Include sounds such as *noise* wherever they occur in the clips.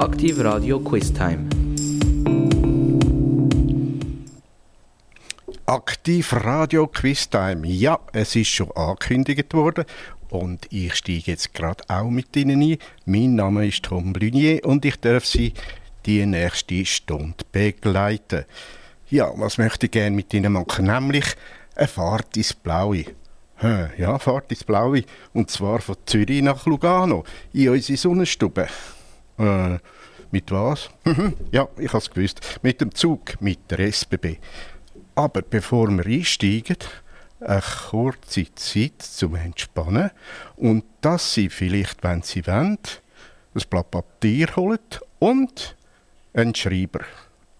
Aktiv Radio Quiz Time. Aktiv Radio Quiz Time. Ja, es ist schon angekündigt worden und ich steige jetzt gerade auch mit Ihnen ein. Mein Name ist Tom Brunier und ich darf Sie die nächste Stunde begleiten. Ja, was möchte ich gerne mit Ihnen machen? Nämlich eine Fahrt ins Blaue. Ja, Fahrt ins Blaue. Und zwar von Zürich nach Lugano, in unsere Sonnenstube. Äh, mit was? ja, ich habe es gewusst. Mit dem Zug, mit der SBB. Aber bevor wir einsteigen, eine kurze Zeit zum Entspannen und dass Sie vielleicht, wenn Sie wollen, ein Blatt Papier holen und einen Schreiber.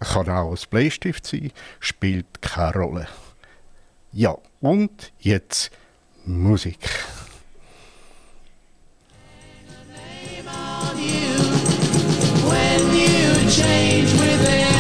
Kann auch ein Bleistift sein, spielt keine Rolle. Ja, und jetzt Musik. change within.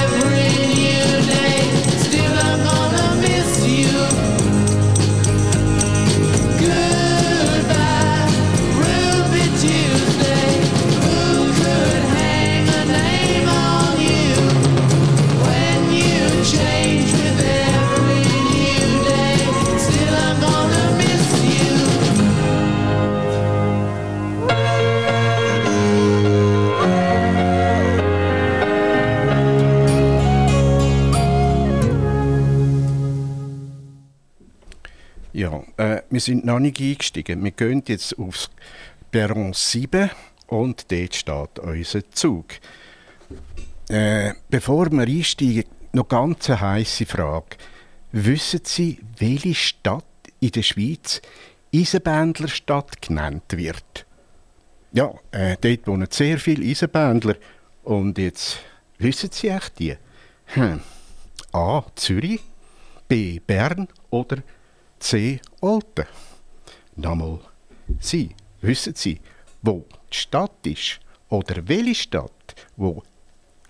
Ja, äh, wir sind noch nicht eingestiegen. Wir gehen jetzt aufs Perron 7 und dort steht unser Zug. Äh, bevor wir einsteigen, noch ganz eine heisse Frage. Wissen Sie, welche Stadt in der Schweiz Eisenbändlerstadt genannt wird? Ja, äh, dort wohnen sehr viele Eisenbändler. Und jetzt wissen Sie echt die? Hm. A. Zürich, B. Bern oder C. Olten. Nochmal, Sie, wissen Sie, wo die Stadt ist oder welche Stadt, wo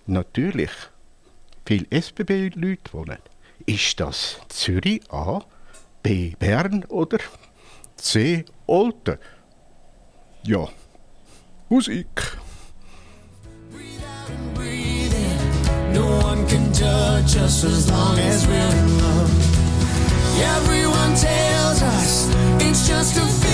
natürlich viele SBB-Leute wohnen? Ist das Zürich A, B Bern oder C Olten? Ja, Musik. No one can touch us as long as we're in love. Everyone tells us it's just a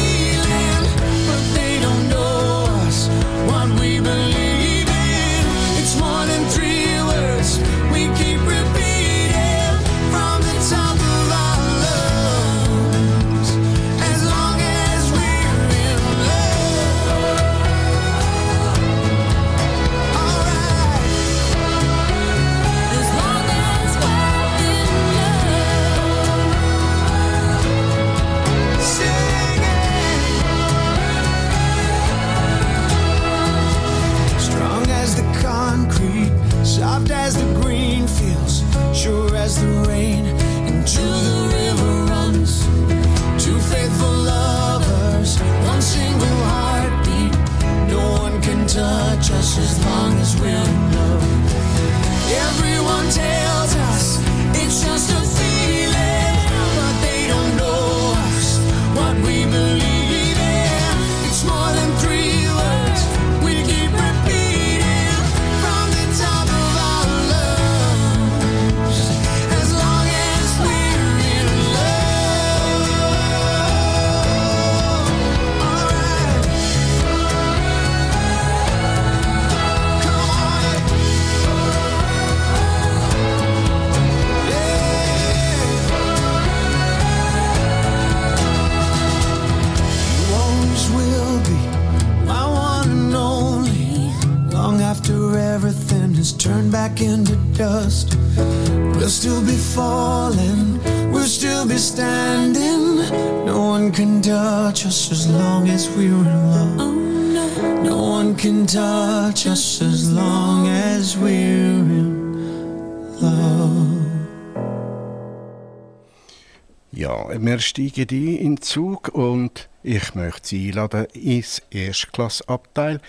wir steigen ein in den Zug und ich möchte Sie einladen ins Erstklasseabteil.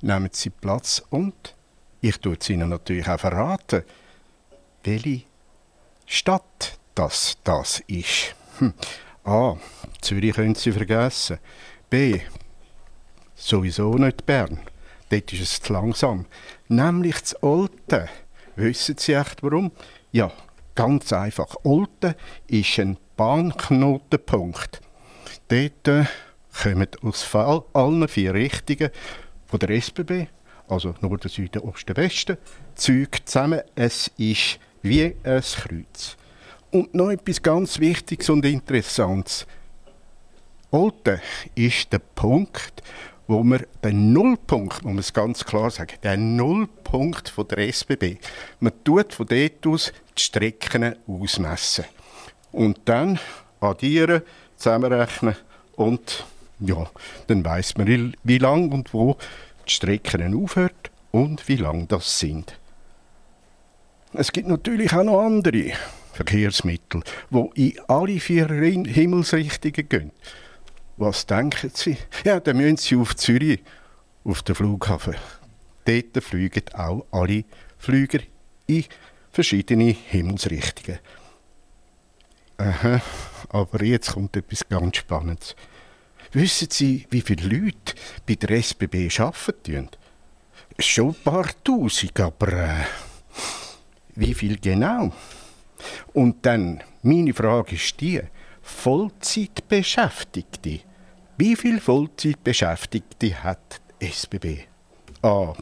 Nehmen Sie Platz und ich tue es Ihnen natürlich auch verraten, welche Stadt das das ist. Hm. A. Zürich können Sie vergessen. B. Sowieso nicht Bern. dort ist es zu langsam. Nämlich das Olten. Wissen Sie echt warum? Ja, ganz einfach. Olten ist ein Bahnknotenpunkt. Dort äh, kommen aus allen vier Richtungen von der SBB, also Norden, Süden, Osten, Westen, Züge zusammen. Es ist wie ein Kreuz. Und noch etwas ganz Wichtiges und Interessantes. Olten ist der Punkt, wo man den Nullpunkt, muss man es ganz klar sagen, der Nullpunkt von der SBB, man tut von dort aus die Strecken ausmessen. Und dann addieren, zusammenrechnen und ja, dann weiß man, wie lang und wo die Strecken aufhört und wie lang das sind. Es gibt natürlich auch noch andere Verkehrsmittel, die in alle vier Himmelsrichtungen gehen. Was denken Sie? Ja, dann müssen Sie auf Zürich, auf den Flughafen. Dort fliegen auch alle Flüger in verschiedene Himmelsrichtungen. Aha, aber jetzt kommt etwas ganz Spannendes. Wissen Sie, wie viele Leute bei der SBB arbeiten? Schon ein paar Tausend, aber äh, wie viel genau? Und dann, meine Frage ist die, Vollzeitbeschäftigte. Wie viele Vollzeitbeschäftigte hat die SBB? A.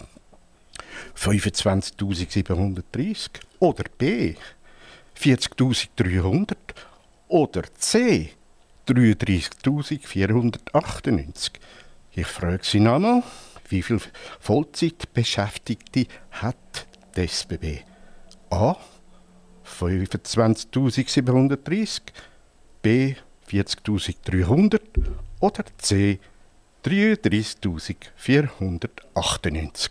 25.730 oder B. 40.300 oder C. 33.498. Ich frage Sie nochmal, wie viele Vollzeitbeschäftigte hat die SBB? A. 25.730 B 40.300 oder C 33.498.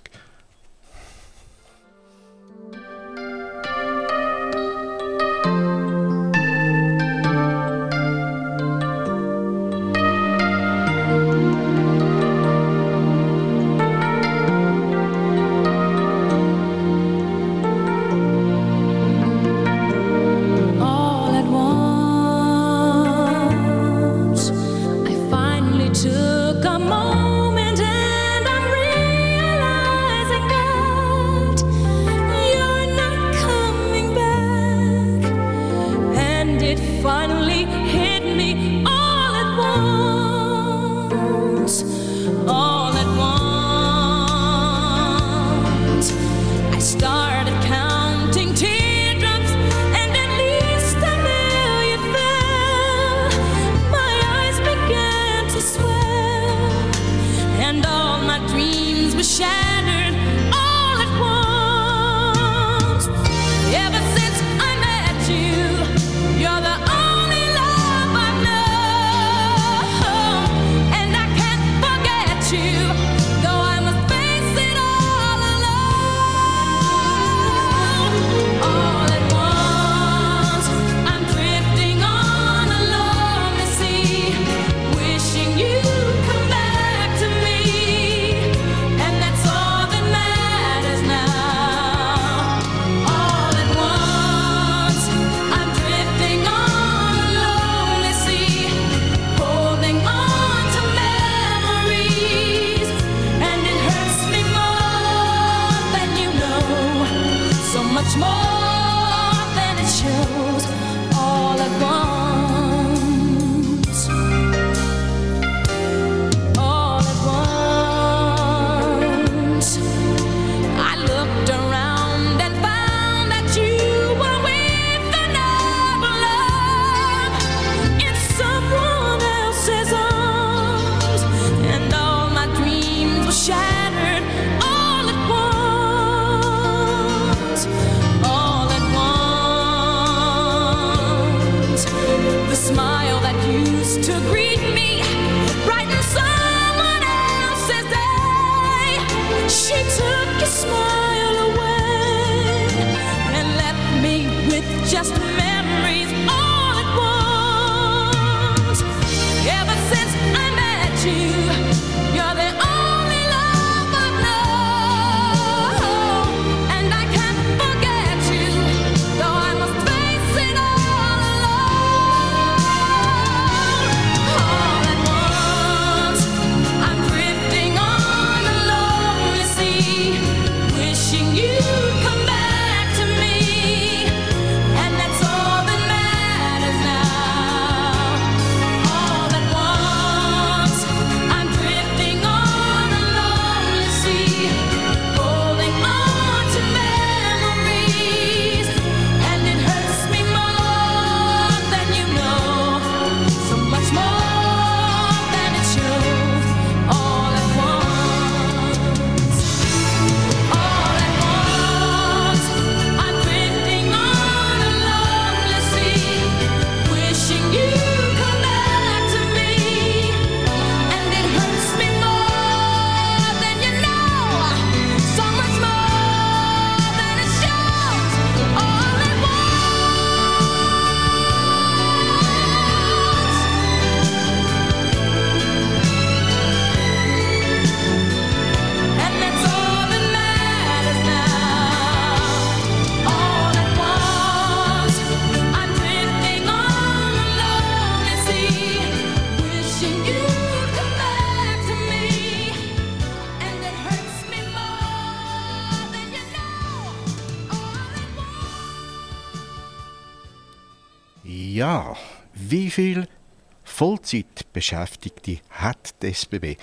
Vollzeitbeschäftigte hat die SBB?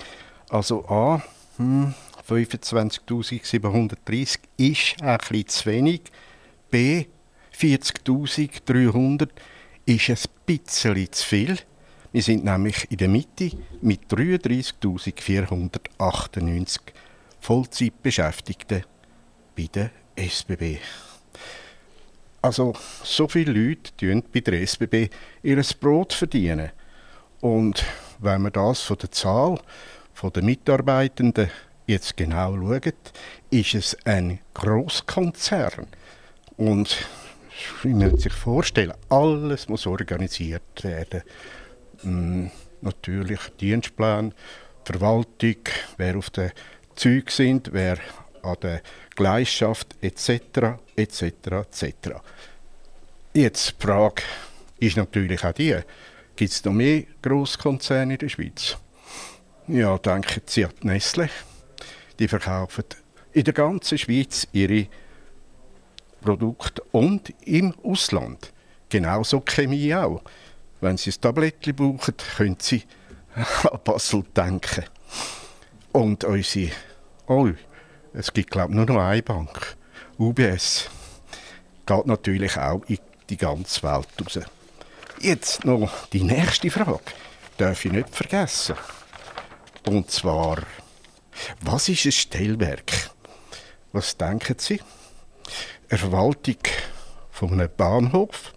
Also A, hm, 25.730 ist ein bisschen zu wenig. B, 40.300 ist ein bisschen zu viel. Wir sind nämlich in der Mitte mit 33.498 Vollzeitbeschäftigten bei der SBB. Also so viele Leute tun bei der SBB ihr Brot verdienen. Und wenn man das von der Zahl der Mitarbeitenden jetzt genau schaut, ist es ein Großkonzern. Und man sich vorstellen, alles muss organisiert werden. Hm, natürlich Dienstplan, Verwaltung, wer auf den Zügen sind, wer an der Gleisschaft etc. etc. etc. Jetzt die Frage ist natürlich auch die, gibt es noch mehr Grosskonzerne in der Schweiz? Ja, denken Sie an Nestle. Die verkaufen in der ganzen Schweiz ihre Produkte und im Ausland. Genauso Chemie auch. Wenn Sie ein Tablettchen brauchen, können Sie an Basel denken. Und unsere, oh, es gibt, glaube ich, nur noch eine Bank. UBS. Geht natürlich auch in die ganze Welt raus. Jetzt noch die nächste Frage. Darf ich nicht vergessen. Und zwar, was ist ein Stellwerk? Was denken Sie? Eine Verwaltung von einem Bahnhof?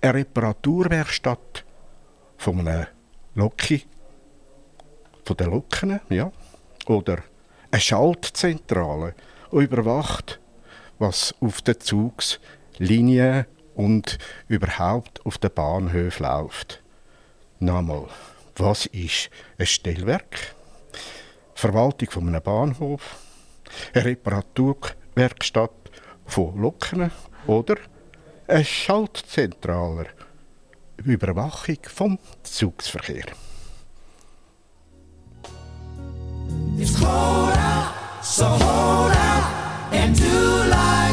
Eine Reparaturwerkstatt von einem Loki? Von den Loken, ja? Oder eine Schaltzentrale, die überwacht, was auf den Zugslinien und überhaupt auf den Bahnhöfen läuft. Nochmal, was ist ein Stellwerk? Verwaltung von einem Bahnhof, eine Reparaturwerkstatt von Loken oder eine Schaltzentrale, Überwachung vom Zugsverkehr. It's cold out, so hold out and do like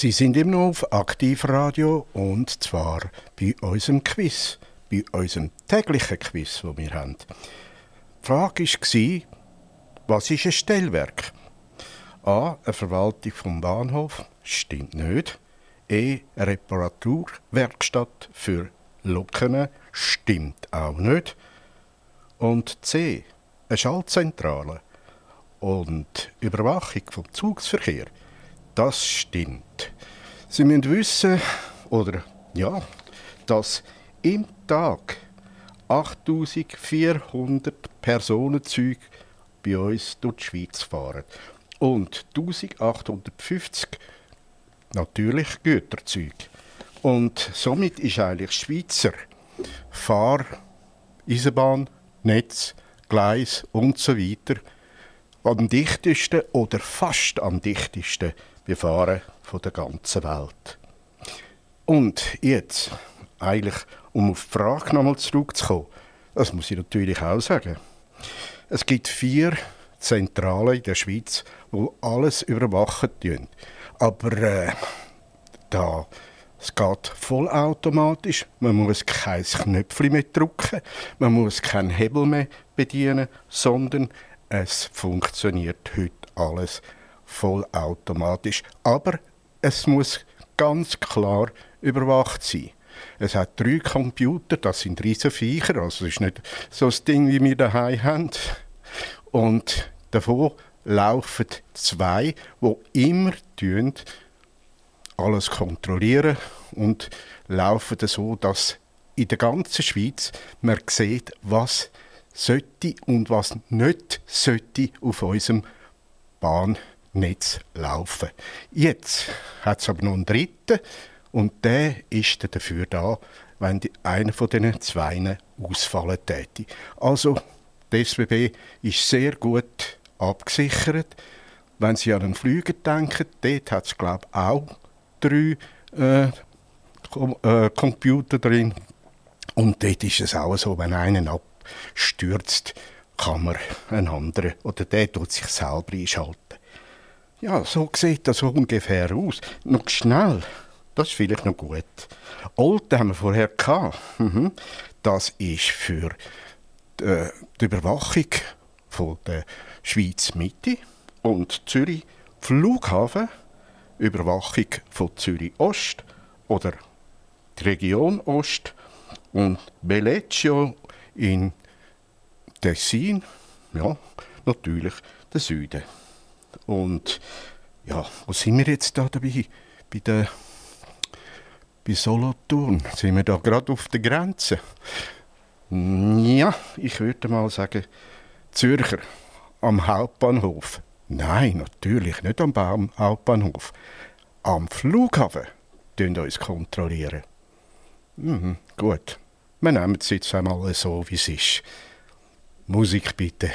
Sie sind immer noch auf Aktivradio und zwar bei unserem Quiz, bei unserem täglichen Quiz, wo wir haben. Die Frage war, was ist ein Stellwerk? A. Eine Verwaltung vom Bahnhof. Stimmt nicht. E. Eine Reparaturwerkstatt für Locken. Stimmt auch nicht. Und C. Eine Schaltzentrale und Überwachung vom Zugsverkehr. Das stimmt. Sie müssen wissen, oder ja, dass im Tag 8400 Personenzüge bei uns durch die Schweiz fahren. Und 1850 natürlich Güterzüge. Und somit ist eigentlich Schweizer Fahr-, Eisenbahn, Netz, Gleis und so weiter am dichtesten oder fast am dichtesten befahren von der ganzen Welt. Und jetzt, eigentlich, um auf die Frage nochmal zurückzukommen, das muss ich natürlich auch sagen. Es gibt vier Zentralen in der Schweiz, wo alles überwachen. Aber äh, da es geht vollautomatisch. Man muss kein Knöpfchen mehr drücken, man muss keinen Hebel mehr bedienen, sondern es funktioniert heute alles vollautomatisch. Aber es muss ganz klar überwacht sein. Es hat drei Computer, das sind riesige also es ist nicht so ein Ding, wie wir daheim haben. Und davon laufen zwei, wo immer tun, alles kontrollieren und laufen so, dass in der ganzen Schweiz man sieht, was sollte und was nicht sollte auf unserem Bahnnetz laufen. Jetzt hat es aber noch einen dritten und der ist dafür da, wenn einer von diesen zwei ausfallen täte. Also, die SBB ist sehr gut abgesichert. Wenn Sie an den Flüger denken, dort hat es, glaube ich, auch drei äh, Com äh, Computer drin. Und dort ist es auch so, wenn einer abstürzt, kann man einen anderen oder der tut sich selber einschalten. Ja, so sieht das ungefähr aus. Noch schnell, das ist vielleicht noch gut. Alte haben wir vorher gehabt. Mhm. Das ist für die, äh, die Überwachung von der Schweiz Mitte und Zürich Flughafen, Überwachung von Zürich Ost oder die Region Ost und Belleccio in Tessin, ja, natürlich der Süden. Und ja, wo sind wir jetzt da dabei? Bei der bei Solothurn sind wir da gerade auf der Grenze. Ja, ich würde mal sagen Zürcher am Hauptbahnhof. Nein, natürlich nicht am Hauptbahnhof. Am Flughafen tun uns kontrollieren. Mhm, gut. Wir nehmen es jetzt einmal so, wie es ist. Musik bitte.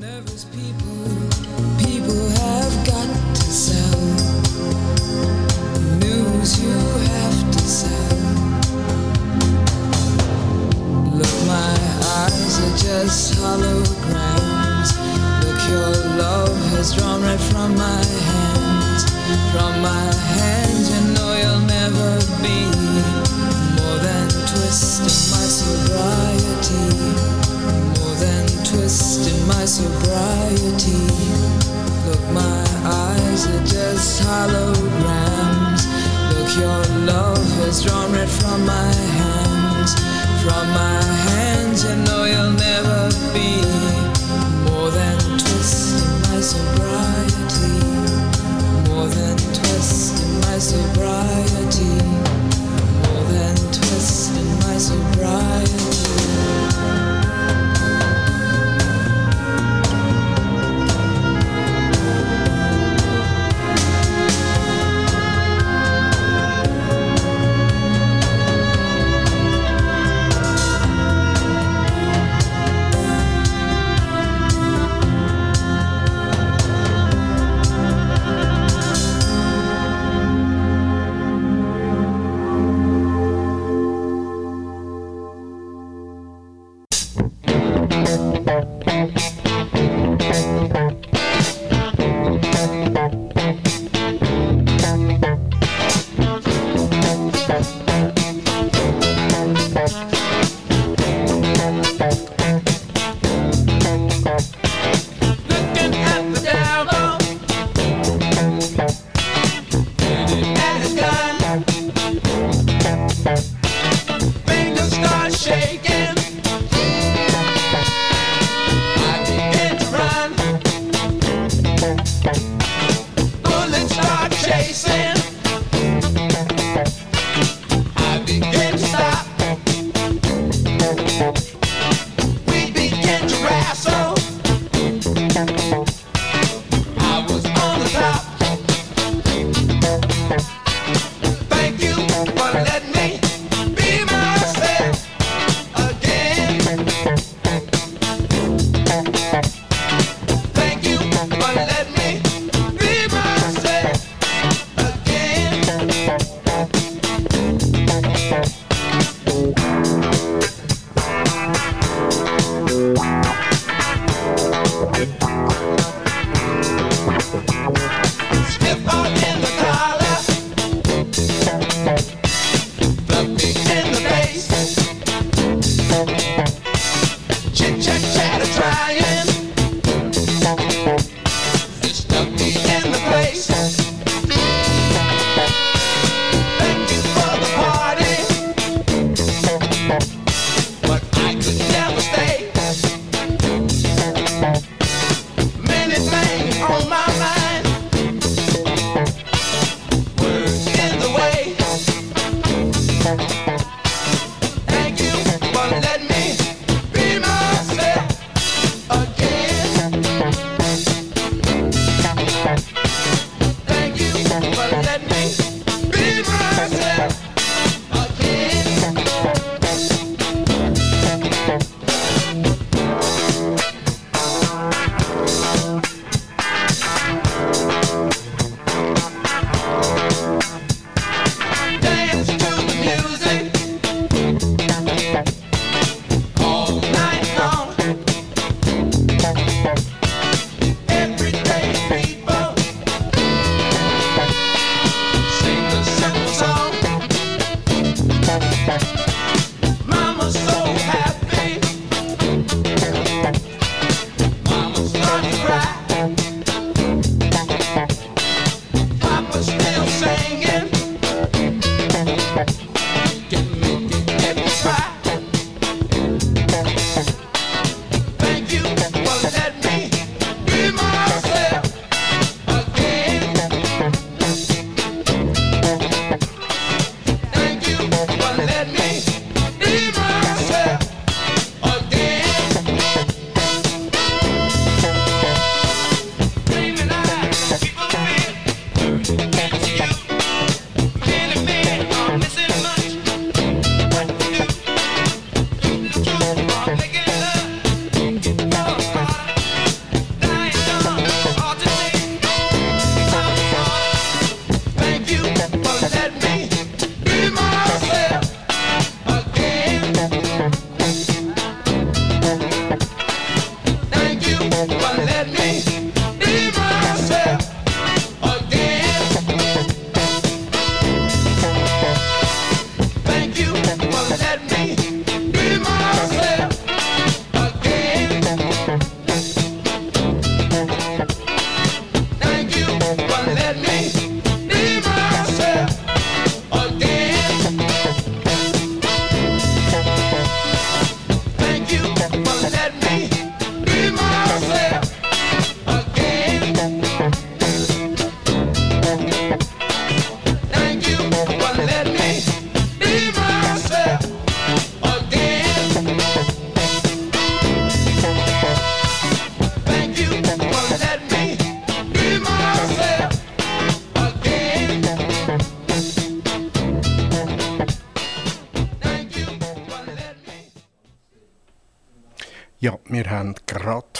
Nervous people, people have got to sell. News you have to sell. Look, my eyes are just holograms. Look, your love has drawn right from my hands. From my hands, you know you'll never be more than twisting my sobriety. More than twisting my sobriety. Look, my eyes are just holograms. Look, your love has drawn red from my hands. From my hands, you know you'll never be more than twisting my sobriety. More than twisting my sobriety.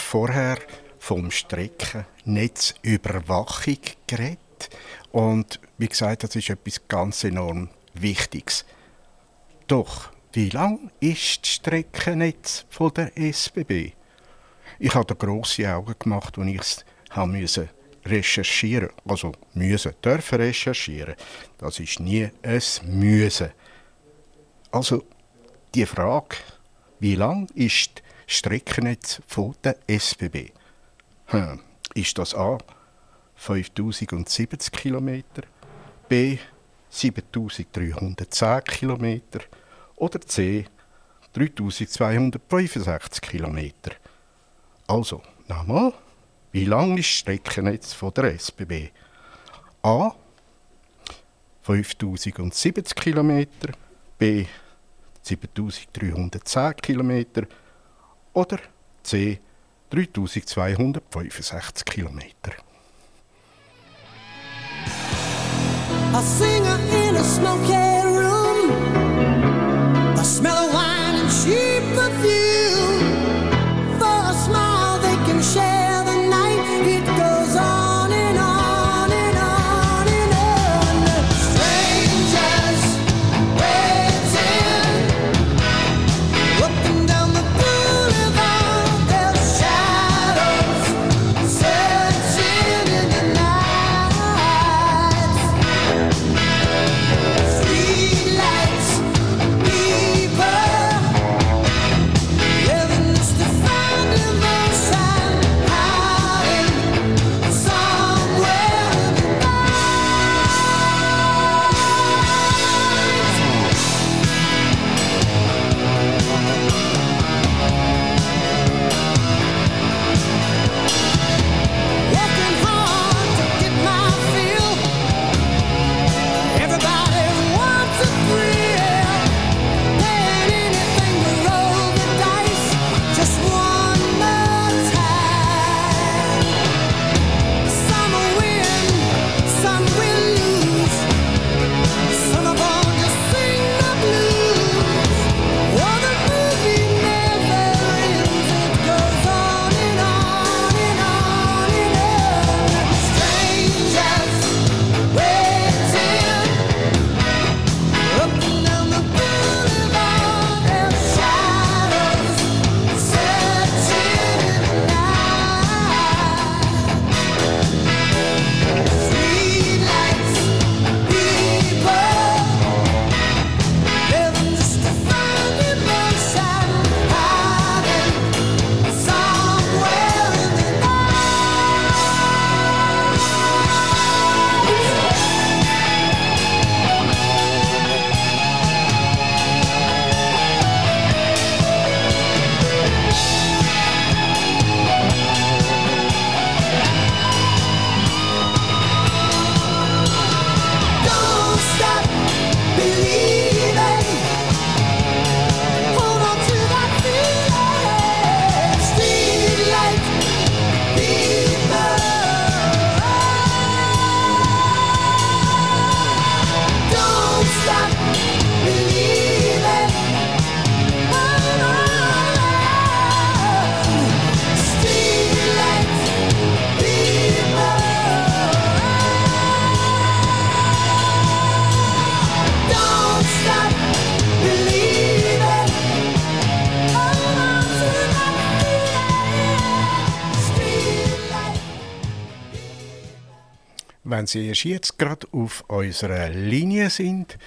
Vorher vom Streckennetzüberwachung geredet. Und wie gesagt, das ist etwas ganz enorm Wichtiges. Doch, wie lang ist das Streckennetz von der SBB? Ich habe da grosse Augen gemacht, als ich es müssen recherchieren. Also müssen, dürfen recherchieren. Das ist nie ein Müssen. Also die Frage, wie lang ist Streckennetz von der SBB? Hm, ist das A 5070 km, B 7310 km oder C 3265 km? Also, nochmal, wie lang ist das Streckennetz von der SBB? A 5070 km, B 7310 km oder C 3265 km. A singer in a smoky room. The smell of wine and cheap perfume. For a smile, they can share Sie erst jetzt gerade auf unserer Linie sind,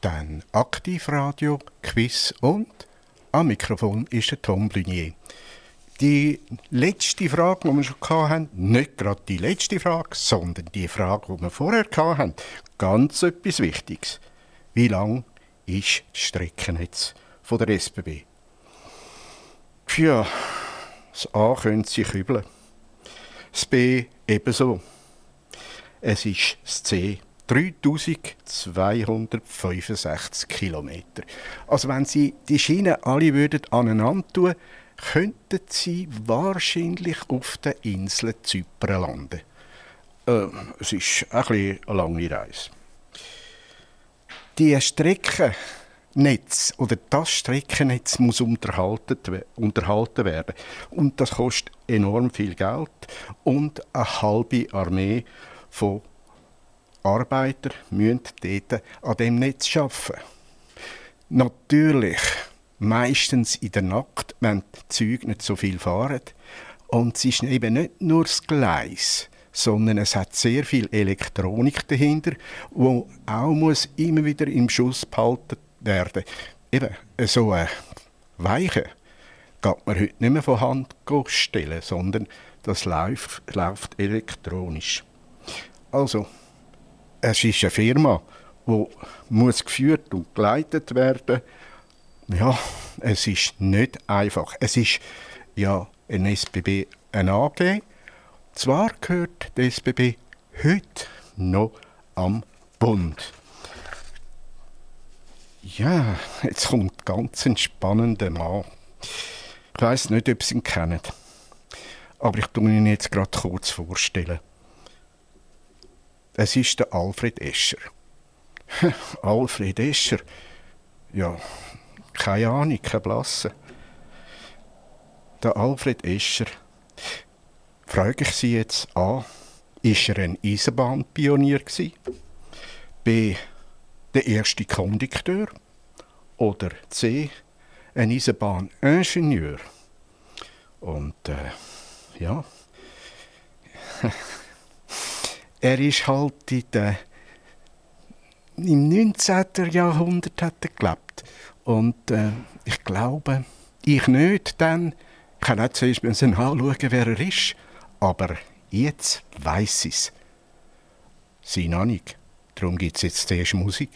dann Aktivradio, Quiz und am Mikrofon ist der Tom Blunier. Die letzte Frage, die wir schon hatten, nicht gerade die letzte Frage, sondern die Frage, die wir vorher hatten, ganz etwas Wichtiges. Wie lang ist das Streckennetz von der SBB? Ja, das A könnte sich übeln. Das B ebenso. Es ist C. 3265 Kilometer. Also wenn Sie die Schienen alle würden aneinander tun, könnten Sie wahrscheinlich auf der Insel Zypern landen. Äh, es ist ein eine lange Reise. Die Streckennetz oder das Streckennetz muss unterhalten werden. Und das kostet enorm viel Geld und eine halbe Armee von Arbeiter müssen dort an dem Netz arbeiten. Natürlich, meistens in der Nacht, wenn die Züge nicht so viel fahren. Und es ist eben nicht nur das Gleis, sondern es hat sehr viel Elektronik dahinter, wo auch muss immer wieder im Schuss behalten werden. Eben, so ein Weiche geht man heute nicht mehr von Hand stellen, sondern das läuft, läuft elektronisch. Also, es ist eine Firma, die muss geführt und geleitet werden. Ja, es ist nicht einfach. Es ist ja ein SBB, ein AG. Zwar gehört der SBB heute noch am Bund. Ja, jetzt kommt ganz ein spannender Mann. Ich weiß nicht, ob Sie ihn kennen. Aber ich tue ihn jetzt gerade kurz vorstellen. Es ist der Alfred Escher. *laughs* Alfred Escher? Ja, keine Ahnung, kein Blasse. Der Alfred Escher. Frage ich Sie jetzt A. Ist er ein Eisenbahnpionier? B. Der erste Kondukteur? Oder C. Ein Eisenbahningenieur? Und äh, ja. *laughs* er ist halt in der, im 19. Jahrhundert hat er gelebt. Und äh, ich glaube, ich nicht, denn ich kann nicht zuerst müssen anschauen, wer er ist. Aber jetzt weiß ich es. Sie noch nicht. Darum gibt es jetzt zuerst Musik.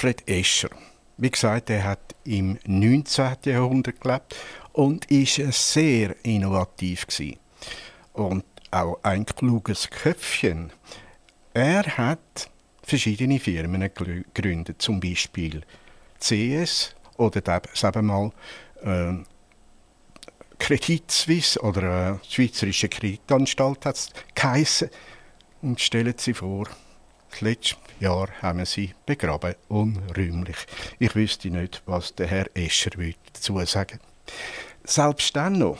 Alfred Escher. Wie gesagt, er hat im 19. Jahrhundert gelebt und ist sehr innovativ gewesen. Und auch ein kluges Köpfchen. Er hat verschiedene Firmen gegründet, zum Beispiel CS oder wir mal ähm, Credit Suisse oder äh, Schweizerische Kreditanstalt hat es. Und stellen Sie vor, das letzte Jahr haben sie begraben, unrühmlich. Ich wüsste nicht, was der Herr Escher würde dazu sagen. Selbst dann noch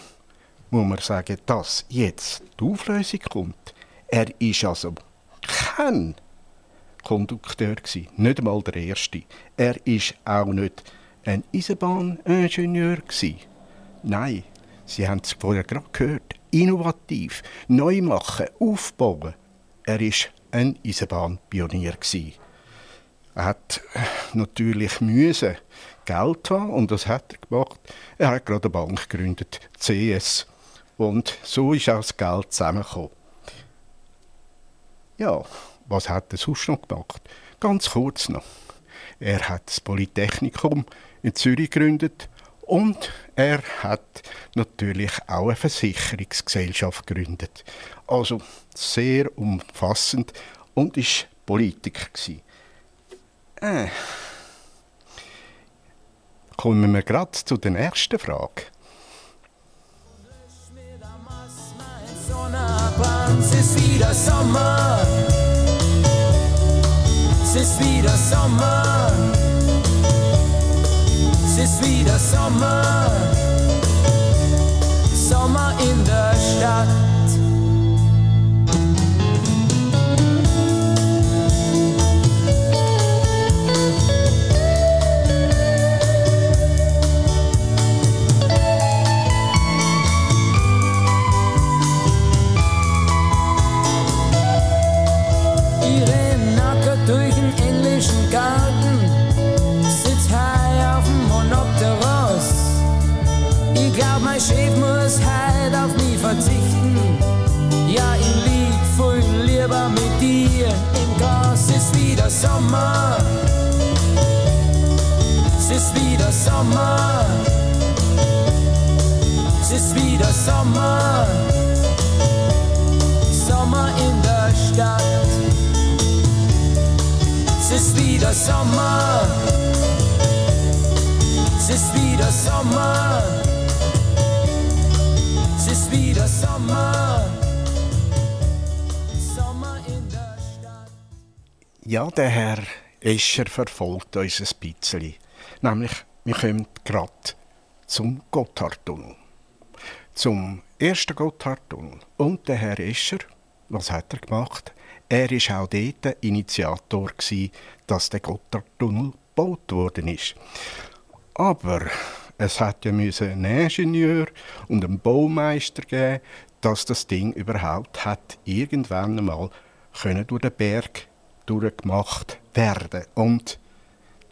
muss man sagen, dass jetzt die Auflösung kommt. Er ist also kein Kondukteur nicht einmal der erste. Er ist auch nicht ein Eisenbahningenieur. Nein, Sie haben es vorher gerade gehört. Innovativ, neu machen, aufbauen. Er ist ein Eisenbahnpionier gsi. Er hat natürlich müssen Geld haben und das hat er gemacht. Er hat gerade eine Bank gegründet, CS. Und so ist auch das Geld zusammengekommen. Ja, was hat er sonst noch gemacht? Ganz kurz noch. Er hat das Polytechnikum in Zürich gegründet und er hat natürlich auch eine Versicherungsgesellschaft gegründet. Also sehr umfassend und ist Politiker. Äh. Kommen wir gerade zu der nächsten Frage. Es ist wieder Sommer. Es ist wieder Sommer. Es ist wieder Sommer. Sommer in der Sommer. In der Stadt. Es ist wieder Sommer. Es wieder Sommer. Es wieder Sommer. Sommer in der Stadt. Ja, der Herr Escher verfolgt uns ein bisschen. Nämlich, wir kommen gerade zum Gotthardtunnel. Zum ersten Gotthardtunnel. Und der Herr Escher, was hat er gemacht? Er war auch dort der Initiator, gewesen, dass der Gotthardtunnel gebaut worden ist. Aber es hat ja einen Ingenieur und einen Baumeister geben, dass das Ding überhaupt hat irgendwann einmal können durch den Berg durchgemacht werden. Und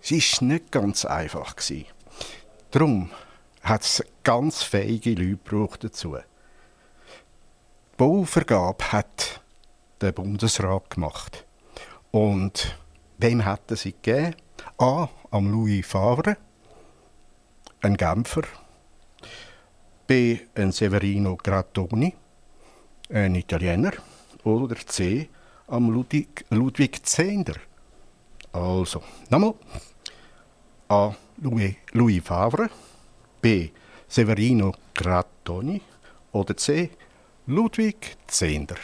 es ist nicht ganz einfach gewesen. Darum hat es ganz fähige Leute gebraucht dazu. Die Bauvergabe hat der Bundesrat gemacht. Und wem hat er sie gegeben? A. Am Louis Favre, ein Genfer. B. Ein Severino Grattoni, ein Italiener. Oder C. Am Ludwig, Ludwig Zehnder. Also, nochmal. A. Louis, Louis Favre. B. Severino Grattoni. Oder C. Ludwig Zehnder.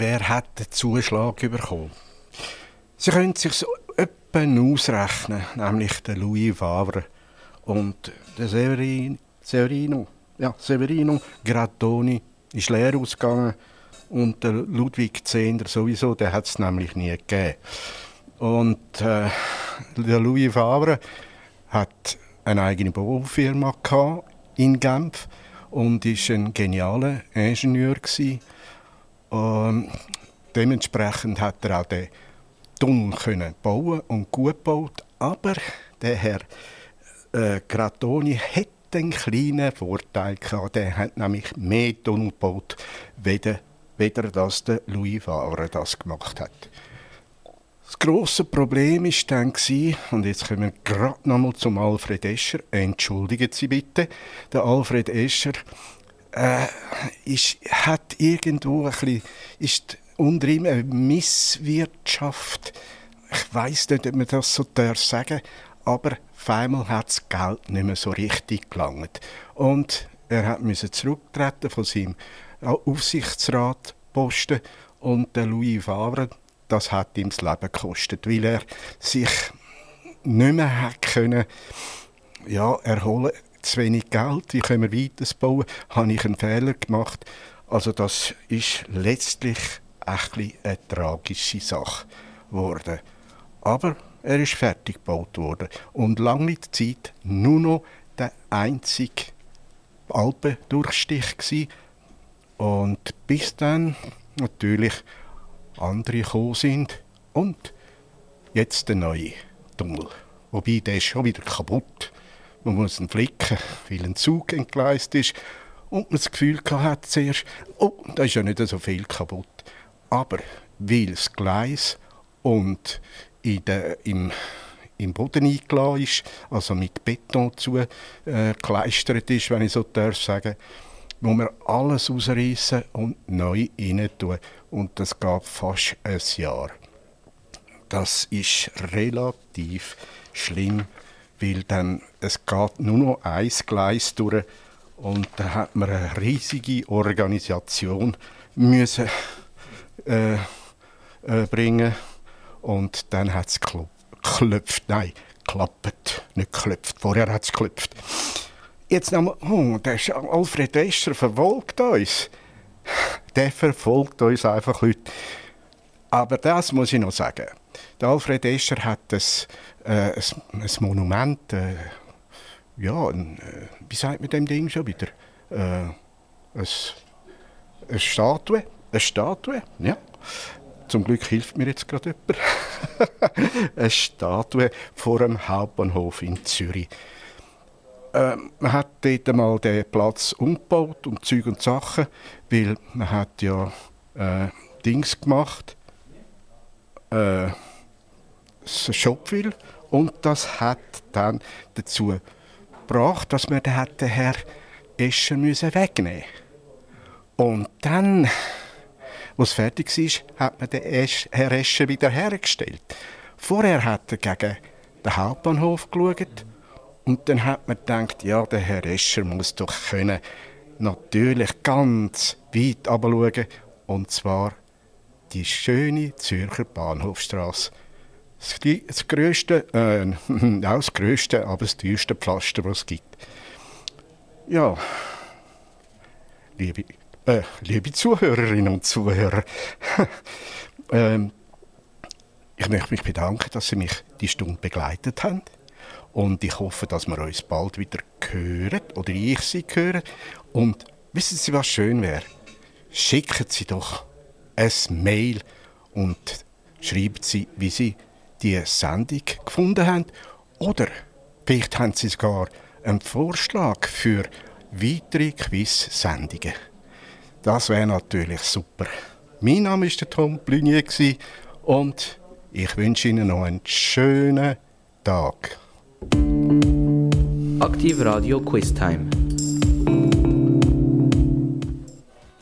Wer hat den Zuschlag bekommen? Sie können sich etwa ausrechnen, nämlich der Louis Favre und der Severin, Severino, ja, Severino Grattoni ist leer ausgegangen und der Ludwig Zehnder sowieso, der hat es nämlich nie gegeben. Und äh, der Louis Favre hat eine eigene Baufirma in Genf und ist ein genialer Ingenieur gewesen. Ähm, dementsprechend hat er auch den Tunnel können bauen und gut gebaut. Aber der Herr äh, Grattoni hat einen kleinen Vorteil gehabt. Der hat nämlich mehr Tunnel gebaut, weder, weder das der Louis Favre das gemacht hat. Das grosse Problem war dann, und jetzt kommen wir gerade nochmal zum Alfred Escher. Entschuldigen Sie bitte. Der Alfred Escher äh, ist, hat irgendwo ein bisschen, ist unter ihm eine Misswirtschaft. Ich weiß nicht, ob man das so darf sagen aber auf einmal hat das Geld nicht mehr so richtig gelangt. Und er hat müssen zurücktreten von seinem Aufsichtsratposten und der Louis Favre, das hat ihm das Leben gekostet, weil er sich nicht mehr hat können, ja, erholen zu wenig Geld, wie können wir weiterbauen, habe ich einen Fehler gemacht. Also das ist letztlich ein eine tragische Sache geworden. Aber er ist fertig gebaut worden und lange Zeit nur noch der einzige Alpendurchstich gsi und bis dann natürlich andere gekommen sind und jetzt der neue Tunnel. Wobei der ist schon wieder kaputt. Man muss ihn flicken, weil ein Zug entgleist ist und man das Gefühl hat zuerst, oh, da ist ja nicht so viel kaputt. Aber weil das Gleis und in der, im, im Boden eingeladen ist, also mit Beton zugekleistert ist, wenn ich so darf sagen, wo wir alles ausreißen und neu rein tun. Und das gab fast ein Jahr. Das ist relativ schlimm, weil dann es geht nur noch ein Gleis durch und da hat man eine riesige Organisation müssen äh, äh, bringen und dann hat es geklopft, nein, geklappt, nicht geklopft, vorher hat es geklopft. Jetzt nochmal, oh, der Alfred Escher verfolgt uns. Der verfolgt uns einfach heute. Aber das muss ich noch sagen. Der Alfred Escher hat das, äh, ein, ein Monument, äh, ja, ein, äh, wie sagt man dem Ding schon wieder? Äh, ein, eine Statue, eine Statue, ja. zum Glück hilft mir jetzt gerade jemand. *laughs* Eine Statue vor dem Hauptbahnhof in Zürich. Ähm, man hat dort einmal den Platz umgebaut und Zeug und Sachen, weil man hat ja äh, Dings gemacht, äh, das Schopfwil und das hat dann dazu gebracht, dass man den, Herr Escher müssen wegnehmen Und dann, als es fertig war, hat man den Herr Escher wieder hergestellt. Vorher hat er gegen den Hauptbahnhof geschaut und dann hat man gedacht, ja, der Herr Escher muss doch können natürlich ganz weit runterschauen und zwar die schöne Zürcher Bahnhofstrasse. Das, grösste, äh, *laughs* auch das grösste, aber das teuerste Pflaster, das es gibt. Ja, liebe, äh, liebe Zuhörerinnen und Zuhörer, *laughs* ähm, ich möchte mich bedanken, dass Sie mich die Stunde begleitet haben. Und ich hoffe, dass wir uns bald wieder hören oder ich Sie höre. Und wissen Sie, was schön wäre? Schicken Sie doch ein Mail und schreiben Sie, wie Sie die Sendung gefunden haben. Oder vielleicht haben Sie sogar einen Vorschlag für weitere Quiz-Sendungen. Das wäre natürlich super. Mein Name ist Tom Blunier und ich wünsche Ihnen noch einen schönen Tag. Aktiv Radio Quiz Time.